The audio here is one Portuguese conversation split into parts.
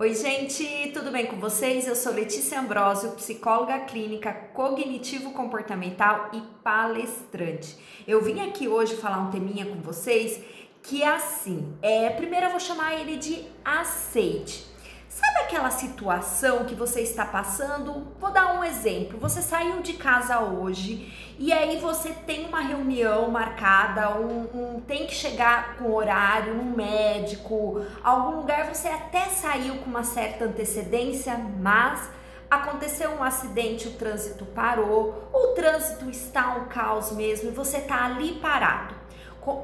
Oi, gente, tudo bem com vocês? Eu sou Letícia Ambrosio, psicóloga clínica cognitivo-comportamental e palestrante. Eu vim aqui hoje falar um teminha com vocês que é assim. É, primeiro eu vou chamar ele de aceite. Sabe aquela situação que você está passando? Vou dar um exemplo. Você saiu de casa hoje e aí você tem uma reunião marcada, um, um tem que chegar com horário, um médico, algum lugar. Você até saiu com uma certa antecedência, mas aconteceu um acidente, o trânsito parou, o trânsito está um caos mesmo e você está ali parado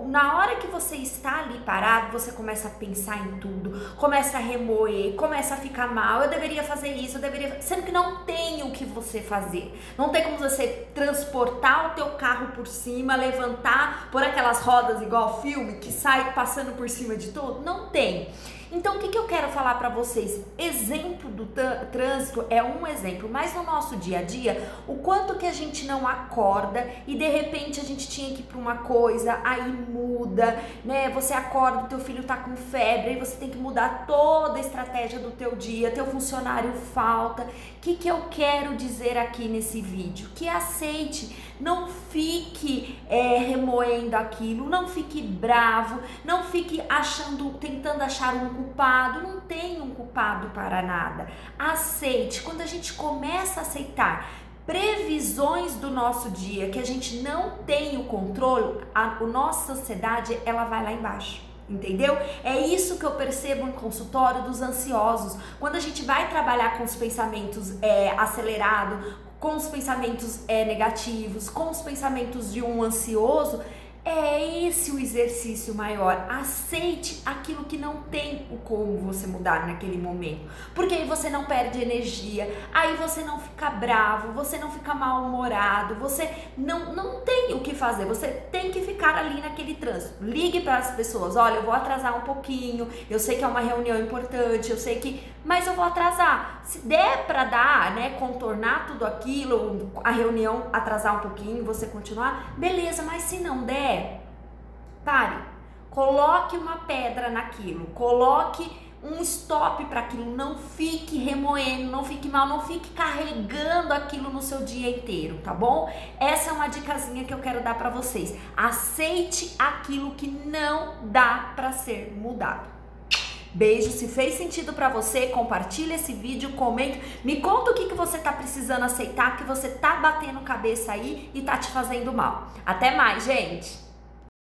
na hora que você está ali parado, você começa a pensar em tudo, começa a remoer, começa a ficar mal. Eu deveria fazer isso, eu deveria. Sendo que não tem o que você fazer. Não tem como você transportar o teu carro por cima, levantar por aquelas rodas igual filme que sai passando por cima de tudo. Não tem. Então, o que, que eu quero falar para vocês? Exemplo do trânsito é um exemplo, mas no nosso dia a dia, o quanto que a gente não acorda e de repente a gente tinha que ir para uma coisa, aí muda, né? Você acorda, teu filho tá com febre, aí você tem que mudar toda a estratégia do teu dia, teu funcionário falta. O que, que eu quero dizer aqui nesse vídeo? Que aceite, não fique é, remoendo aquilo, não fique bravo, não fique achando, tentando achar um culpado, não tem um culpado para nada. Aceite. Quando a gente começa a aceitar previsões do nosso dia que a gente não tem o controle, a, a nossa ansiedade ela vai lá embaixo. Entendeu? É isso que eu percebo no consultório dos ansiosos. Quando a gente vai trabalhar com os pensamentos é, acelerados, com os pensamentos é, negativos, com os pensamentos de um ansioso, é esse o exercício maior. Aceite aquilo que não tem o como você mudar naquele momento. Porque aí você não perde energia, aí você não fica bravo, você não fica mal-humorado, você não, não tem o que fazer. Você tem que ficar ali naquele trânsito. Ligue para as pessoas: olha, eu vou atrasar um pouquinho, eu sei que é uma reunião importante, eu sei que. Mas eu vou atrasar. Se der para dar, né, contornar tudo aquilo, a reunião atrasar um pouquinho, você continuar, beleza, mas se não der, Pare. Coloque uma pedra naquilo. Coloque um stop para aquilo. Não fique remoendo, não fique mal, não fique carregando aquilo no seu dia inteiro, tá bom? Essa é uma dicasinha que eu quero dar para vocês. Aceite aquilo que não dá para ser mudado. Beijo, se fez sentido para você, compartilha esse vídeo, comenta, me conta o que, que você tá precisando aceitar, que você tá batendo cabeça aí e tá te fazendo mal. Até mais, gente!